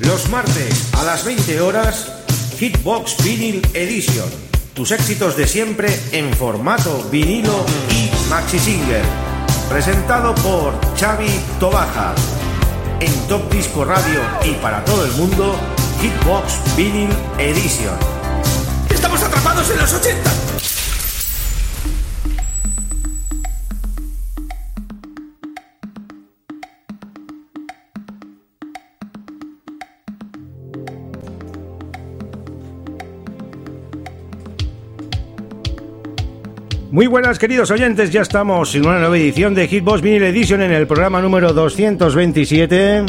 Los martes a las 20 horas, Hitbox Vinyl Edition. Tus éxitos de siempre en formato vinilo y maxi single. Presentado por Xavi Tobaja. En Top Disco Radio y para todo el mundo, Hitbox Vinyl Edition. ¡Estamos atrapados en los 80! Muy buenas queridos oyentes, ya estamos en una nueva edición de Hitbox Vinyl Edition en el programa número 227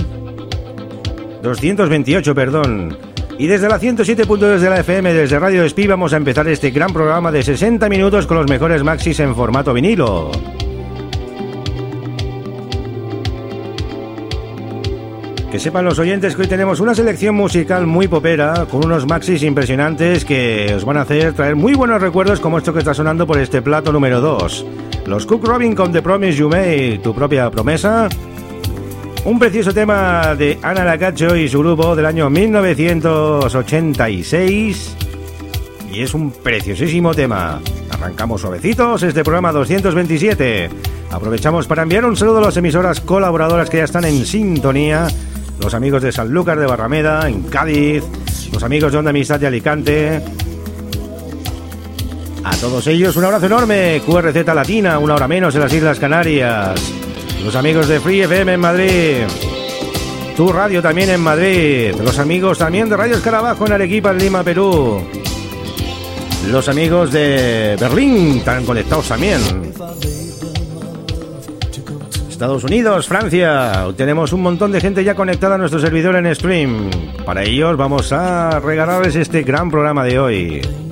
228, perdón. Y desde la 107.2 de la FM, desde Radio Espí, vamos a empezar este gran programa de 60 minutos con los mejores maxis en formato vinilo. Que sepan los oyentes que hoy tenemos una selección musical muy popera, con unos maxis impresionantes que os van a hacer traer muy buenos recuerdos como esto que está sonando por este plato número 2. Los Cook Robin con The Promise You Made, tu propia promesa. Un precioso tema de Ana Lacacho y su grupo del año 1986. Y es un preciosísimo tema. Arrancamos suavecitos este programa 227. Aprovechamos para enviar un saludo a las emisoras colaboradoras que ya están en sintonía los amigos de Sanlúcar de Barrameda, en Cádiz, los amigos de Onda Amistad de Alicante. A todos ellos un abrazo enorme, QRZ Latina, una hora menos en las Islas Canarias. Los amigos de Free FM en Madrid. Tu radio también en Madrid. Los amigos también de Radio Escarabajo en Arequipa, en Lima, Perú. Los amigos de Berlín están conectados también. Estados Unidos, Francia. Tenemos un montón de gente ya conectada a nuestro servidor en stream. Para ellos vamos a regalarles este gran programa de hoy.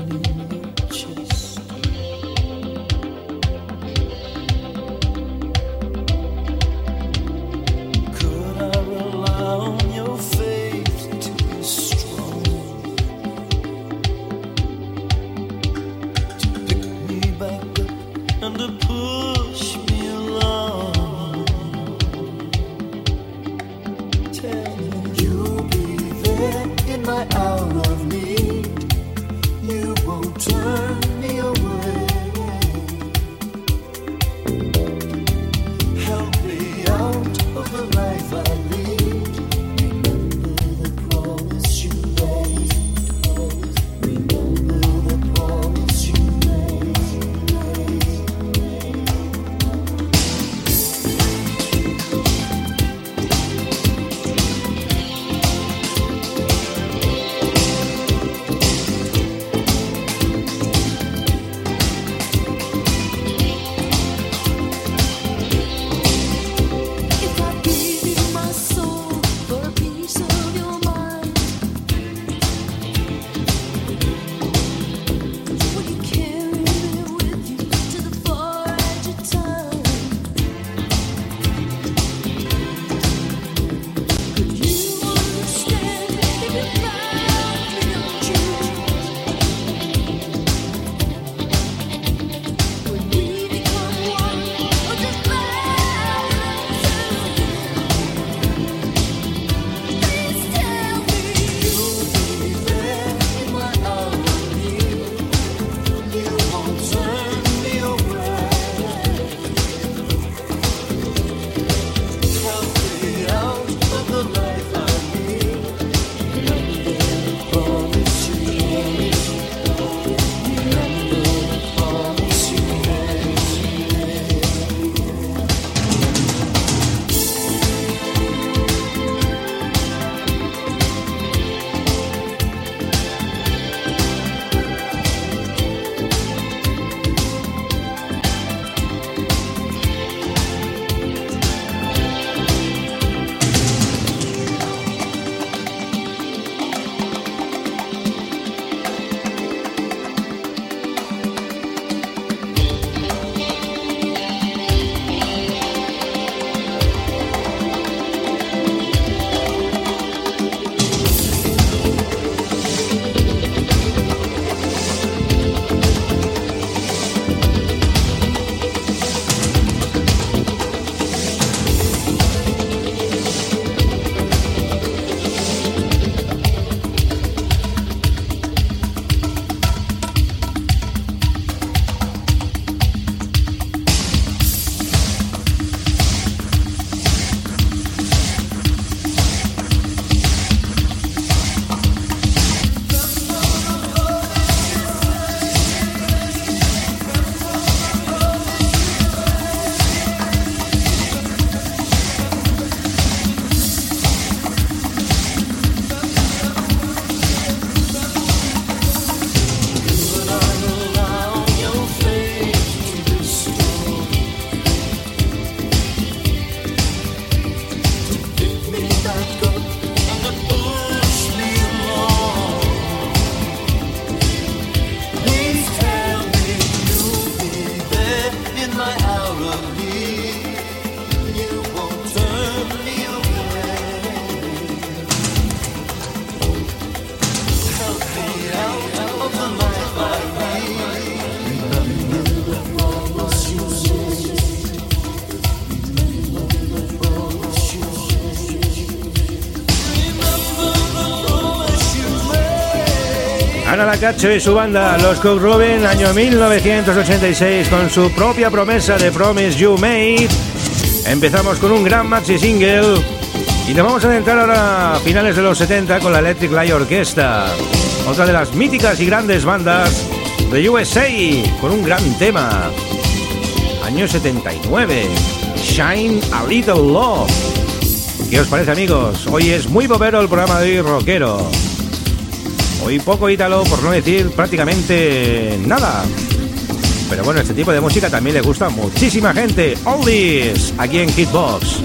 Ana Lacacho y su banda, los Cook Robin, año 1986, con su propia promesa de Promise You Made. Empezamos con un gran maxi single y nos vamos a adentrar ahora a finales de los 70 con la Electric Light Orchestra, otra de las míticas y grandes bandas de USA, con un gran tema. Año 79, Shine a Little Love. ¿Qué os parece amigos? Hoy es muy bobero el programa de hoy rockero. Hoy poco ítalo, por no decir prácticamente nada. Pero bueno, este tipo de música también le gusta muchísima gente. Oldies, aquí en Hitbox.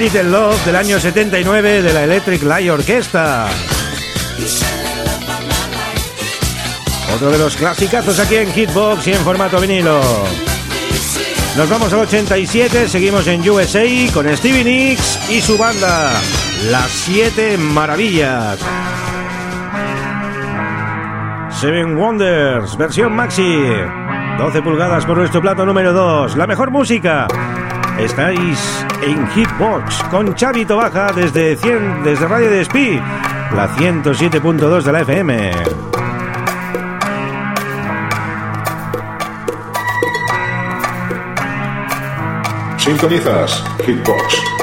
Little Love del año 79 de la Electric Light Orchestra. Otro de los clasicazos aquí en Hitbox y en formato vinilo. Nos vamos al 87, seguimos en USA con Stevie Nicks y su banda, Las Siete Maravillas. Seven Wonders, versión maxi. 12 pulgadas por nuestro plato número 2. La mejor música. Estáis en Hitbox con Chavito Baja desde, 100, desde Radio la 107.2 de la FM. Sintonizas Hitbox.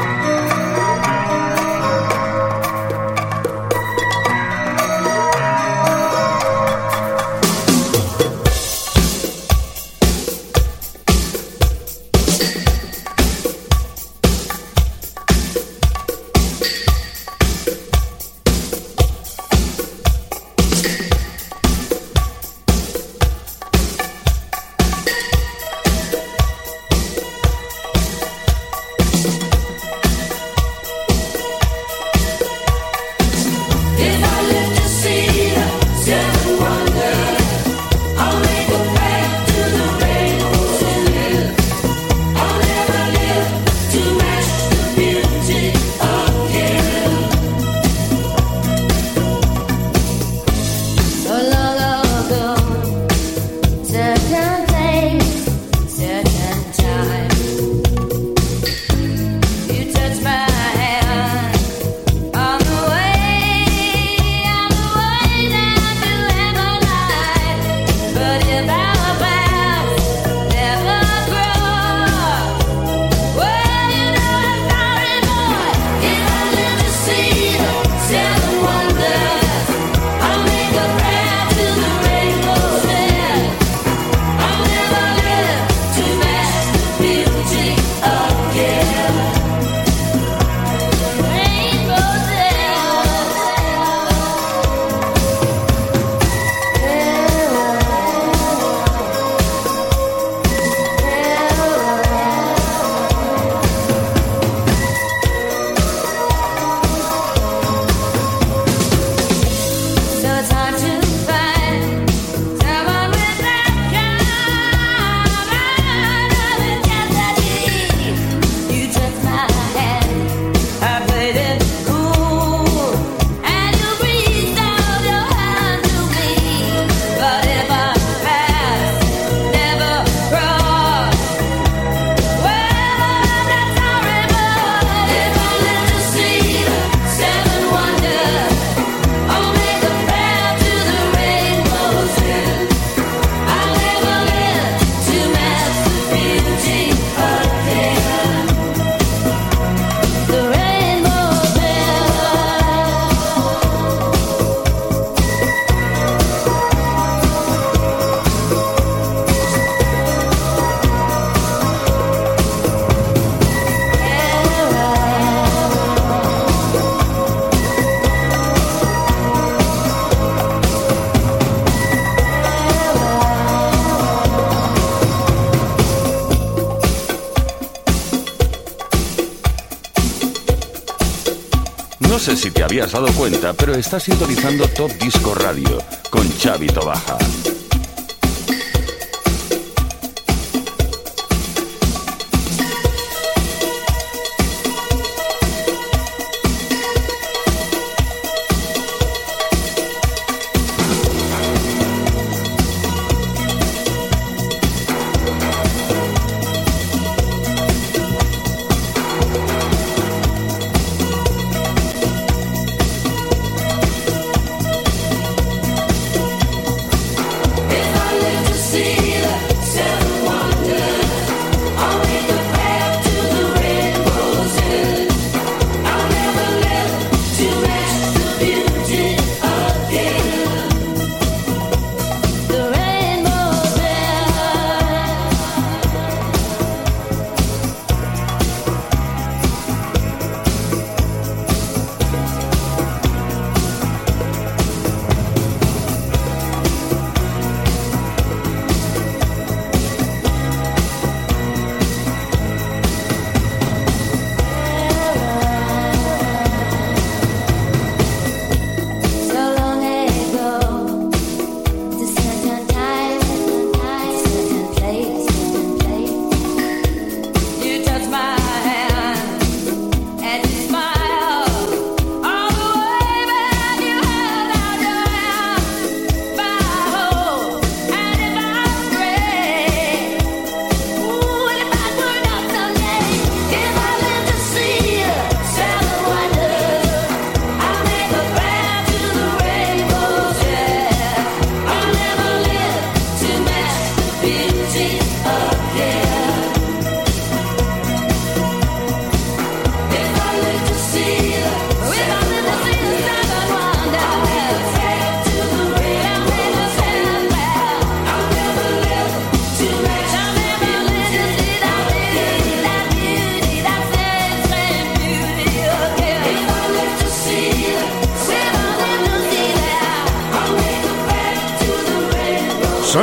Te habías dado cuenta, pero estás sintonizando Top Disco Radio con Chavito Baja.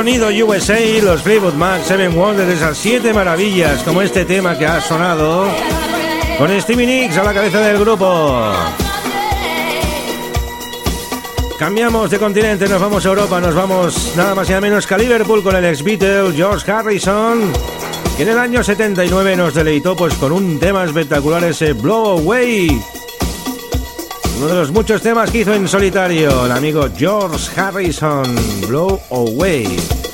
Sonido USA, los Fleetwood Mac, Seven Wonders, esas siete maravillas, como este tema que ha sonado, con Stevie Nicks a la cabeza del grupo. Cambiamos de continente, nos vamos a Europa, nos vamos nada más y nada menos que a Liverpool con el ex Beatle George Harrison, que en el año 79 nos deleitó pues con un tema espectacular, ese Blow Away. Uno de los muchos temas que hizo en solitario el amigo George Harrison, Blow Away.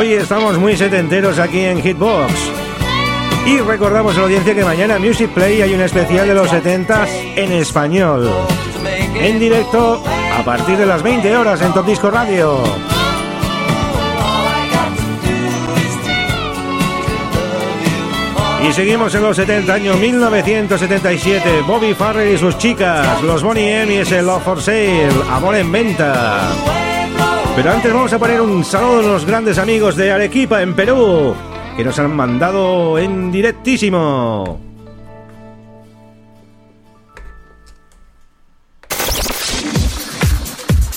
Hoy estamos muy setenteros aquí en Hitbox. Y recordamos a la audiencia que mañana Music Play hay un especial de los 70 en español. En directo a partir de las 20 horas en Top Disco Radio. Y seguimos en los 70 años 1977. Bobby Farrell y sus chicas, los Bonnie M y ese Love for Sale, Amor en Venta. Pero antes vamos a poner un saludo a los grandes amigos de Arequipa en Perú, que nos han mandado en directísimo.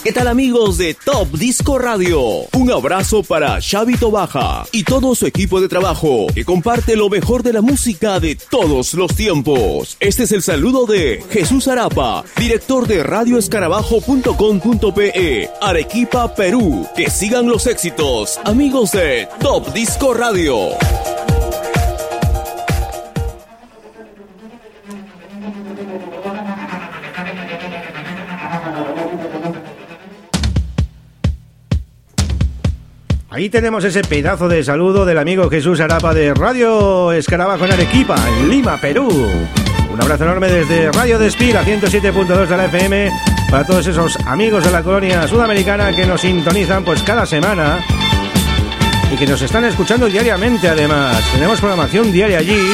¿Qué tal amigos de Top Disco Radio? Un abrazo para Xavi Baja y todo su equipo de trabajo que comparte lo mejor de la música de todos los tiempos. Este es el saludo de Jesús Arapa, director de radioescarabajo.com.pe, Arequipa, Perú. Que sigan los éxitos, amigos de Top Disco Radio. Ahí tenemos ese pedazo de saludo del amigo Jesús Arapa de Radio Escarabajo en Arequipa, en Lima, Perú. Un abrazo enorme desde Radio Despira 107.2 de la FM para todos esos amigos de la colonia sudamericana que nos sintonizan pues cada semana y que nos están escuchando diariamente además. Tenemos programación diaria allí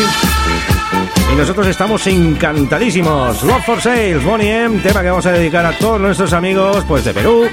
y nosotros estamos encantadísimos. Love for Sales, Bonnie M, tema que vamos a dedicar a todos nuestros amigos pues de Perú.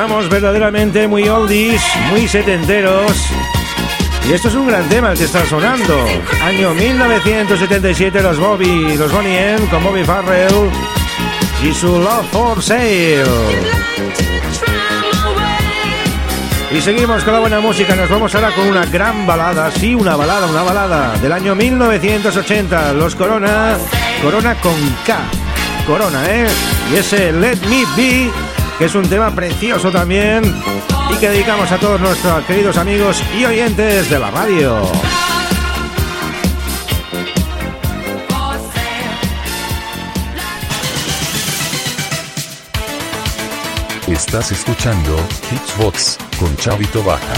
Estamos verdaderamente muy oldies, muy setenteros. Y esto es un gran tema el que está sonando. Año 1977, los Bobby, los Bonnie M con Bobby Farrell y su Love for Sale. Y seguimos con la buena música, nos vamos ahora con una gran balada, sí, una balada, una balada del año 1980, los Corona, Corona con K, Corona, ¿eh? Y ese Let Me Be, que es un tema precioso también y que dedicamos a todos nuestros queridos amigos y oyentes de la radio. Estás escuchando Hitsbox con Chavito Baja.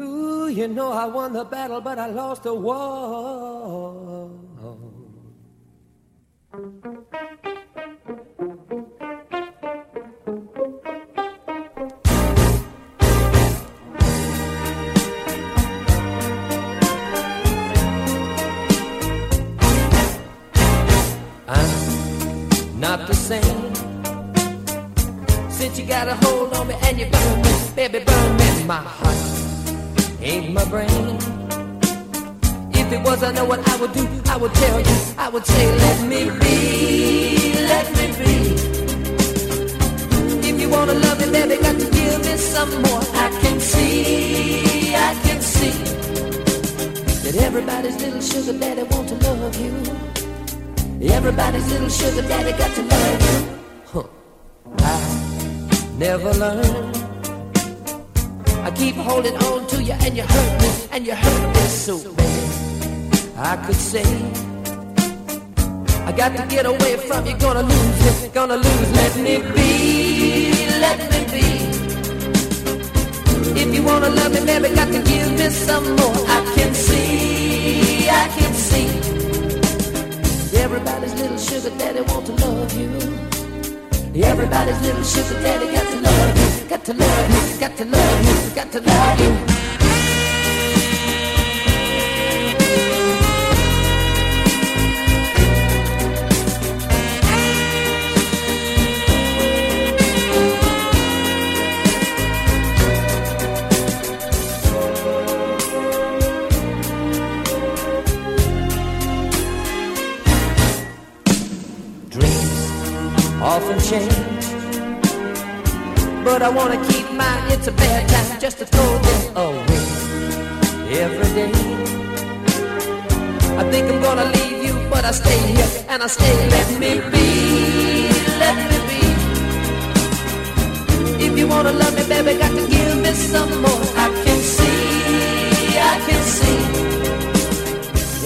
Ooh, you know I won the battle, but I lost the war. I'm not the same. Since you got a hold on me and you burn me, baby, burn me. My heart ain't my brain. If it was, I know what I would do. I would tell you, I would say, let me be, let me be. If you wanna love me, baby, got to give me some more. I can see, I can see that everybody's little sugar daddy want to love you. Everybody's little sugar daddy got to love you. Huh. I never learn. I keep holding on to you and you hurt me and you hurt me so bad. I could say I got to get away from you. Gonna lose you, gonna lose. Let me be, let me be. If you wanna love me, baby, got to give me some more. I can see, I can see. Everybody's little sugar daddy want to love you. Everybody's little sugar daddy got to love you, got to love you, got to love you, got to love you. But I wanna keep mine. It's a bad time just to throw them away every day. I think I'm gonna leave you, but I stay here and I stay. Let me be, let me be. If you wanna love me, baby, got to give me some more. I can see, I can see.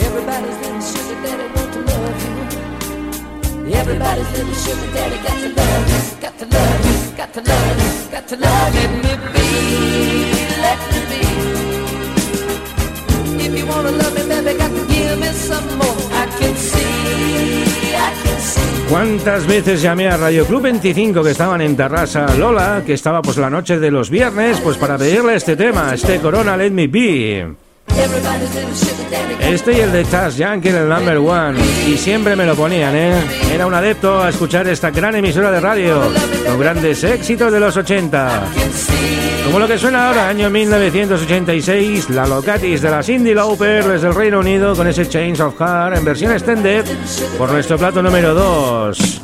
Everybody's little sugar daddy want to love you. Everybody's little sugar daddy got to love you, got to love you, got to love you, ¿Cuántas veces llamé a Radio Club 25 que estaban en Terrassa Lola, que estaba pues la noche de los viernes, pues para pedirle este tema, este Corona Let Me Be? Este y el de Chas Yankee, el number one. Y siempre me lo ponían, ¿eh? Era un adepto a escuchar esta gran emisora de radio, con grandes éxitos de los 80. Como lo que suena ahora, año 1986, la Locatis de la Cindy Lauper desde el Reino Unido con ese Chains of Heart en versión extended por nuestro plato número 2.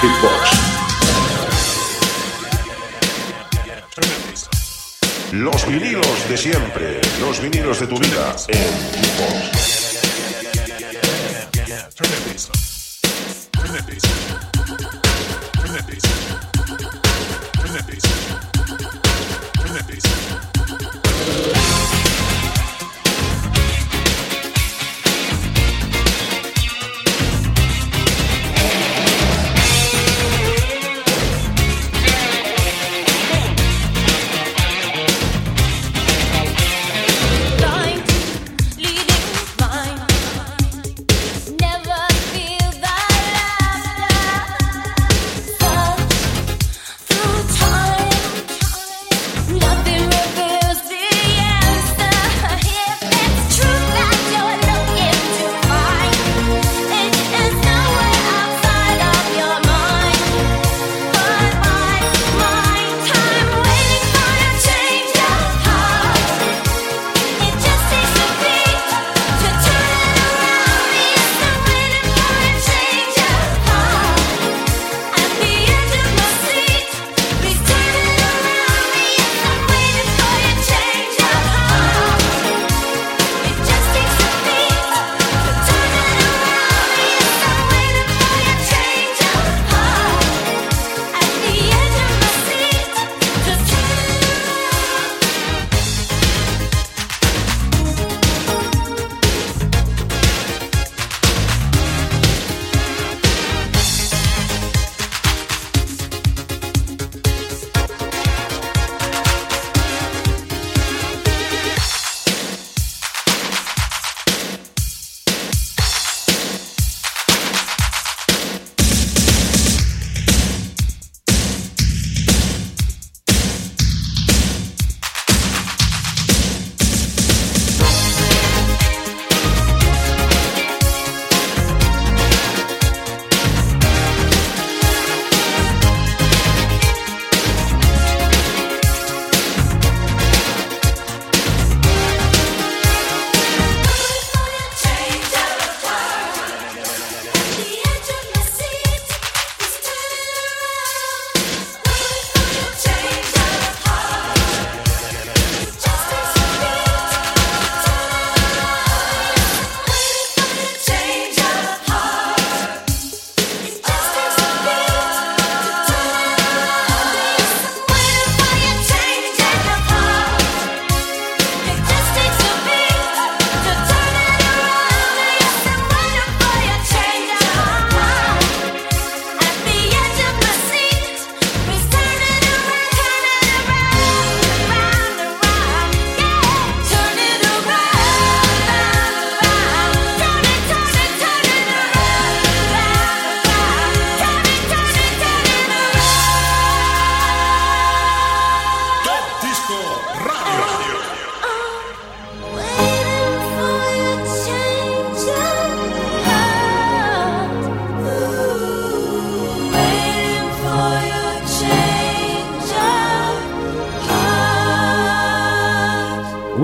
Sintonizas Hitbox.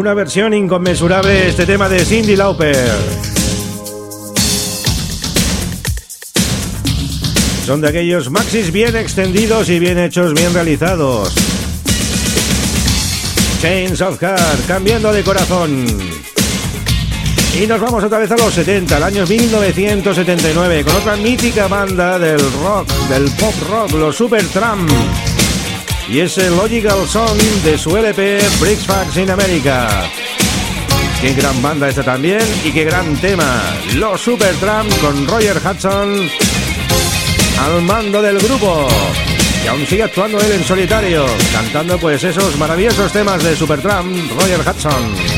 Una versión inconmensurable de este tema de Cindy Lauper. Son de aquellos maxis bien extendidos y bien hechos, bien realizados. Chains of Heart, cambiando de corazón. Y nos vamos otra vez a los 70, el año 1979, con otra mítica banda del rock, del pop rock, los Supertramp y es el Logical Song de su LP Bricks Facts in America. Qué gran banda esta también y qué gran tema. Los Supertramp con Roger Hudson al mando del grupo. Y aún sigue actuando él en solitario, cantando pues esos maravillosos temas de Supertramp, Roger Hudson.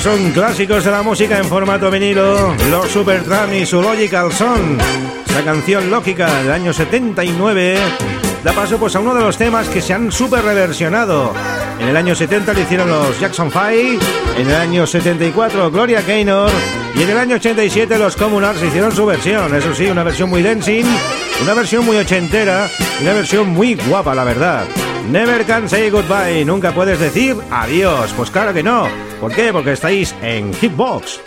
Son clásicos de la música en formato vinilo, los Supertram y su Logical Son. Esta canción lógica del año 79 da paso pues a uno de los temas que se han super reversionado. En el año 70 lo hicieron los Jackson 5, en el año 74 Gloria Gaynor y en el año 87 los Communards hicieron su versión. Eso sí, una versión muy dancing, una versión muy ochentera, una versión muy guapa, la verdad. Never can say goodbye, nunca puedes decir adiós. Pues claro que no. ¿Por qué? Porque estáis en Hitbox.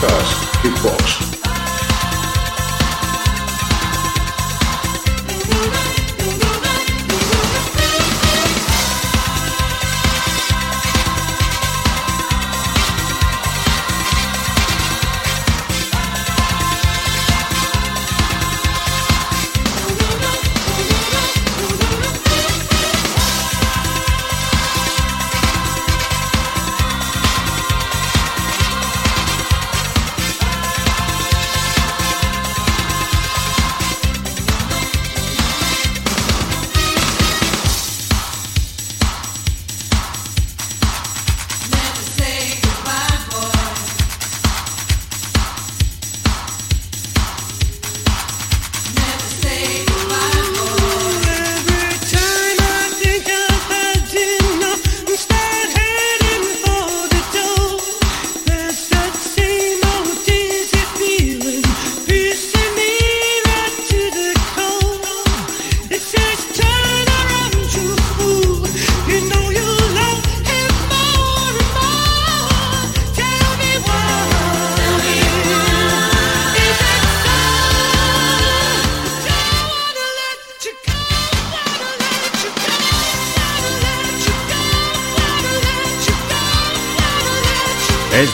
Sintonizas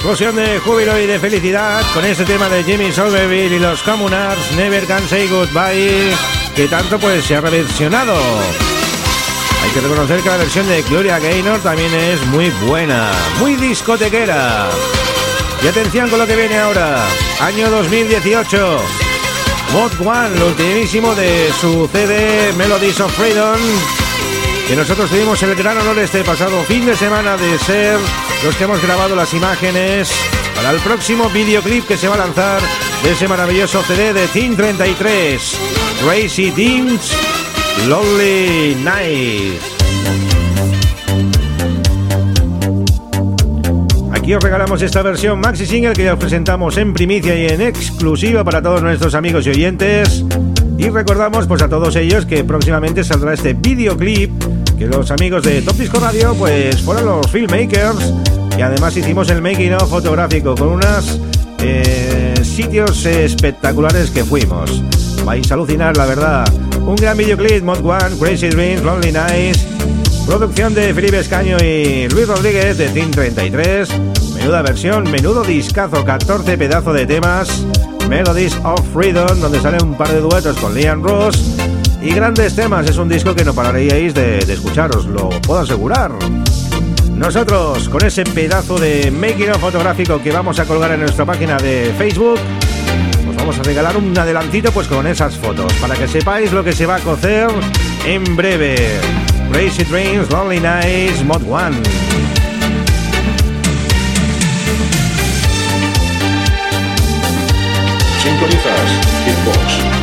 Explosión de júbilo y de felicidad con este tema de Jimmy Somerville y los Communards, Never Can Say Goodbye, que tanto pues se ha reversionado. Hay que reconocer que la versión de Gloria Gaynor también es muy buena, muy discotequera. Y atención con lo que viene ahora, año 2018. Mod One, lo ultimísimo de su CD Melodies of Freedom, que nosotros tuvimos el gran honor este pasado fin de semana de ser los que hemos grabado las imágenes para el próximo videoclip que se va a lanzar de ese maravilloso CD de Team 33, Crazy Teams Lonely Night. Aquí os regalamos esta versión maxi single que ya os presentamos en primicia y en exclusiva para todos nuestros amigos y oyentes. Y recordamos pues a todos ellos que próximamente saldrá este videoclip que los amigos de Top Disco Radio pues fueron los filmmakers y además hicimos el making of fotográfico con unos eh, sitios espectaculares que fuimos. Vais a alucinar, la verdad. Un gran videoclip, Mod One, Crazy Dreams, Lonely Nights, producción de Felipe Escaño y Luis Rodríguez de Team 33. Menuda versión, menudo discazo, 14 pedazos de temas. Melodies of Freedom, donde salen un par de duetos con Liam Ross y grandes temas. Es un disco que no pararíais de, de escuchar, os lo puedo asegurar. Nosotros, con ese pedazo de making of fotográfico que vamos a colgar en nuestra página de Facebook, os vamos a regalar un adelantito pues con esas fotos, para que sepáis lo que se va a cocer en breve. Crazy Dreams, Lonely Nights, Mod One. Sintonizas Hitbox.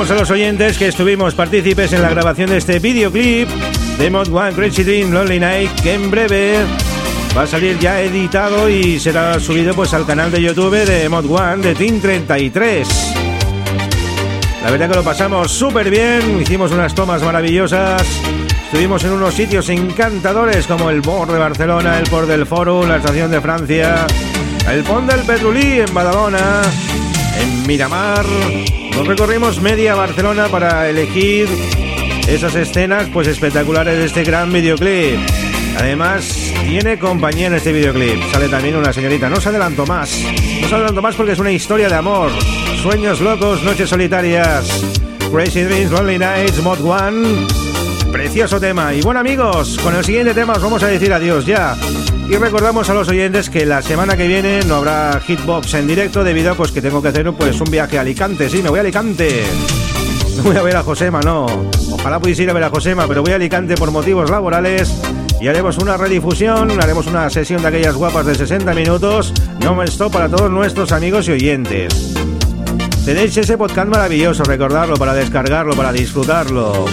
Recordamos a los oyentes que estuvimos partícipes en la grabación de este videoclip de Mod One Crazy Dream Lonely Night, que en breve va a salir ya editado y será subido pues al canal de YouTube de Mod One de Team 33. La verdad que lo pasamos súper bien, hicimos unas tomas maravillosas. Estuvimos en unos sitios encantadores como el Port de Barcelona, el Port del Foro, la estación de Francia, el Pont del Petrolí en Badalona, en Miramar. Nos recorrimos media Barcelona para elegir esas escenas pues espectaculares de este gran videoclip. Además, tiene compañía en este videoclip. Sale también una señorita. No se adelanto más. No se adelanto más porque es una historia de amor. Sueños locos, noches solitarias. Crazy Dreams, Lonely Nights, Mod One. Precioso tema. Y bueno amigos, con el siguiente tema os vamos a decir adiós ya. Y recordamos a los oyentes que la semana que viene no habrá Hitbox en directo debido a pues, que tengo que hacer pues, un viaje a Alicante. Sí, me voy a Alicante. No voy a ver a Josema, no. Ojalá pudiese ir a ver a Josema, pero voy a Alicante por motivos laborales y haremos una redifusión, haremos una sesión de aquellas guapas de 60 minutos, no me stop para todos nuestros amigos y oyentes. Tenéis ese podcast maravilloso, recordarlo para descargarlo, para disfrutarlo.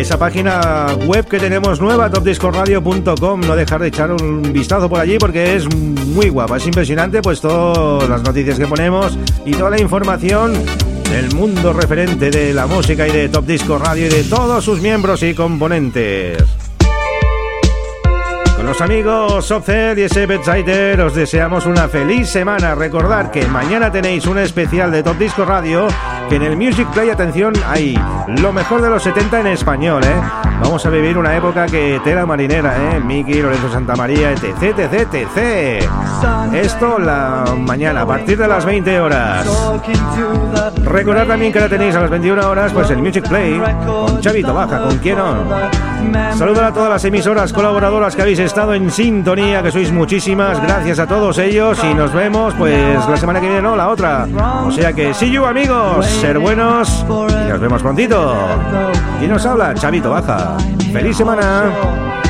Esa página web que tenemos nueva, topdiscoradio.com, no dejar de echar un vistazo por allí porque es muy guapa, es impresionante pues todas las noticias que ponemos y toda la información del mundo referente de la música y de Top Disco Radio y de todos sus miembros y componentes. Con los amigos Softcell y ese Bedsider os deseamos una feliz semana. Recordad que mañana tenéis un especial de Top Disco Radio que en el Music Play, atención, hay lo mejor de los 70 en español, ¿eh? Vamos a vivir una época que tela marinera, ¿eh? Miki, Lorenzo Santamaría, etc, etc, etc. Esto la mañana, a partir de las 20 horas. Recordad también que ahora tenéis a las 21 horas pues el Music Play con Chavito Baja, con quién no. Saludos a todas las emisoras colaboradoras que habéis estado en sintonía, que sois muchísimas. Gracias a todos ellos y nos vemos pues la semana que viene, no, la otra. O sea que see you amigos, ser buenos y nos vemos prontito. Y nos habla Chavito Baja. ¡Feliz semana!